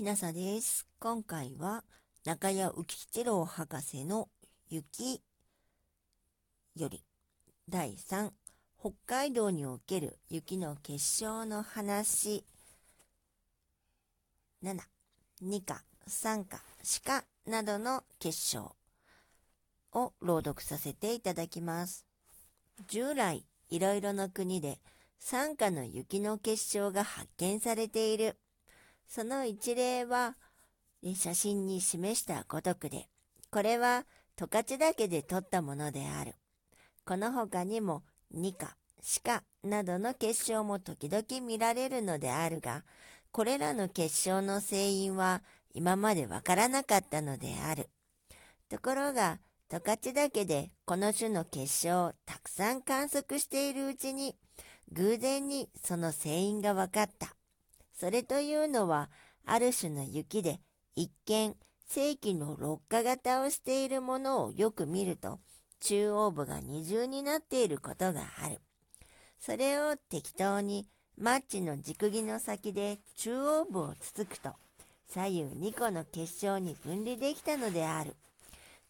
きなさです。今回は中谷浮吉郎博士の雪より第3北海道における雪の結晶の話7、2か3か4かなどの結晶を朗読させていただきます。従来いろいろな国で三下の雪の結晶が発見されている。その一例は、写真に示したごとくで、これは十勝岳で撮ったものである。この他にも、ニカ、シカなどの結晶も時々見られるのであるが、これらの結晶の成因は今までわからなかったのである。ところが、十勝岳でこの種の結晶をたくさん観測しているうちに、偶然にその成因が分かった。それというのは、ある種の雪で一見正規の六花型をしているものをよく見ると、中央部が二重になっていることがある。それを適当にマッチの軸木の先で中央部をつつくと、左右2個の結晶に分離できたのである。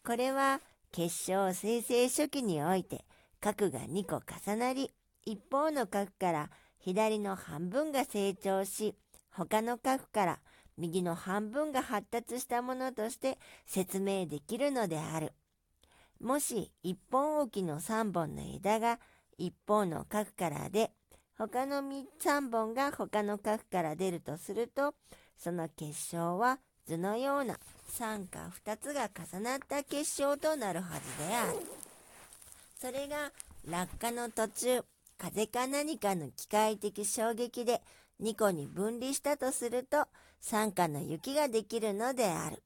これは結晶生成初期において角が2個重なり、一方の角から左の半分が成長し、他の角から右の半分が発達したものとして説明できるのである。もし一本置きの3本の枝が一方の角からで、他の3本が他の角から出るとすると、その結晶は図のような3か2つが重なった結晶となるはずである。それが落下の途中、風か何かの機械的衝撃で2個に分離したとすると酸化の雪ができるのである。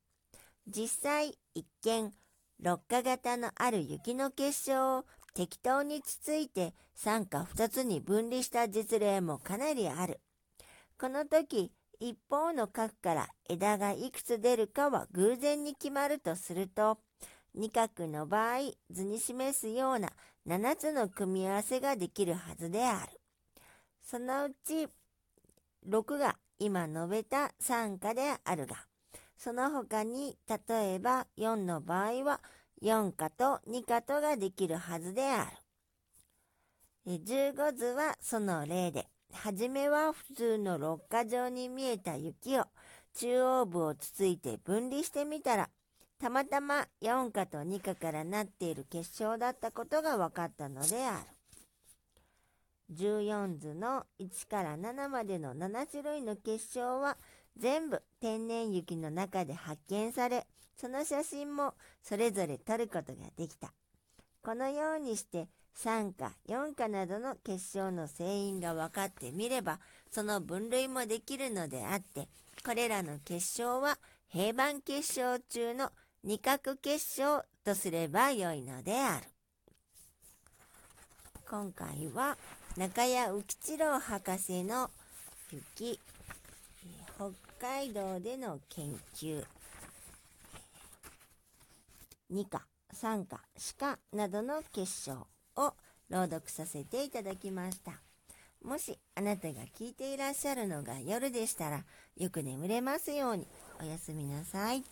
実際一見六花型のある雪の結晶を適当につついて酸化2つに分離した実例もかなりある。この時一方の角から枝がいくつ出るかは偶然に決まるとすると二角の場合図に示すような7つの組み合わせができるはずである。そのうち6が今述べた3価であるが、その他に例えば4の場合は4価と2価とができるはずである。15図はその例で、はじめは普通の六花状に見えた雪を中央部をつついて分離してみたら、たまたま4価と2価からなっている結晶だったことが分かったのである。14図の1から7までの7種類の結晶は全部天然雪の中で発見され、その写真もそれぞれ撮ることができた。このようにして3価、4価などの結晶の成因が分かってみれば、その分類もできるのであって、これらの結晶は平板結晶中の二角結晶とすればよいのである。今回は中谷浮吉郎博士の雪、北海道での研究、二課、三課、四課などの結晶を朗読させていただきました。もしあなたが聞いていらっしゃるのが夜でしたら、よく眠れますようにおやすみなさい。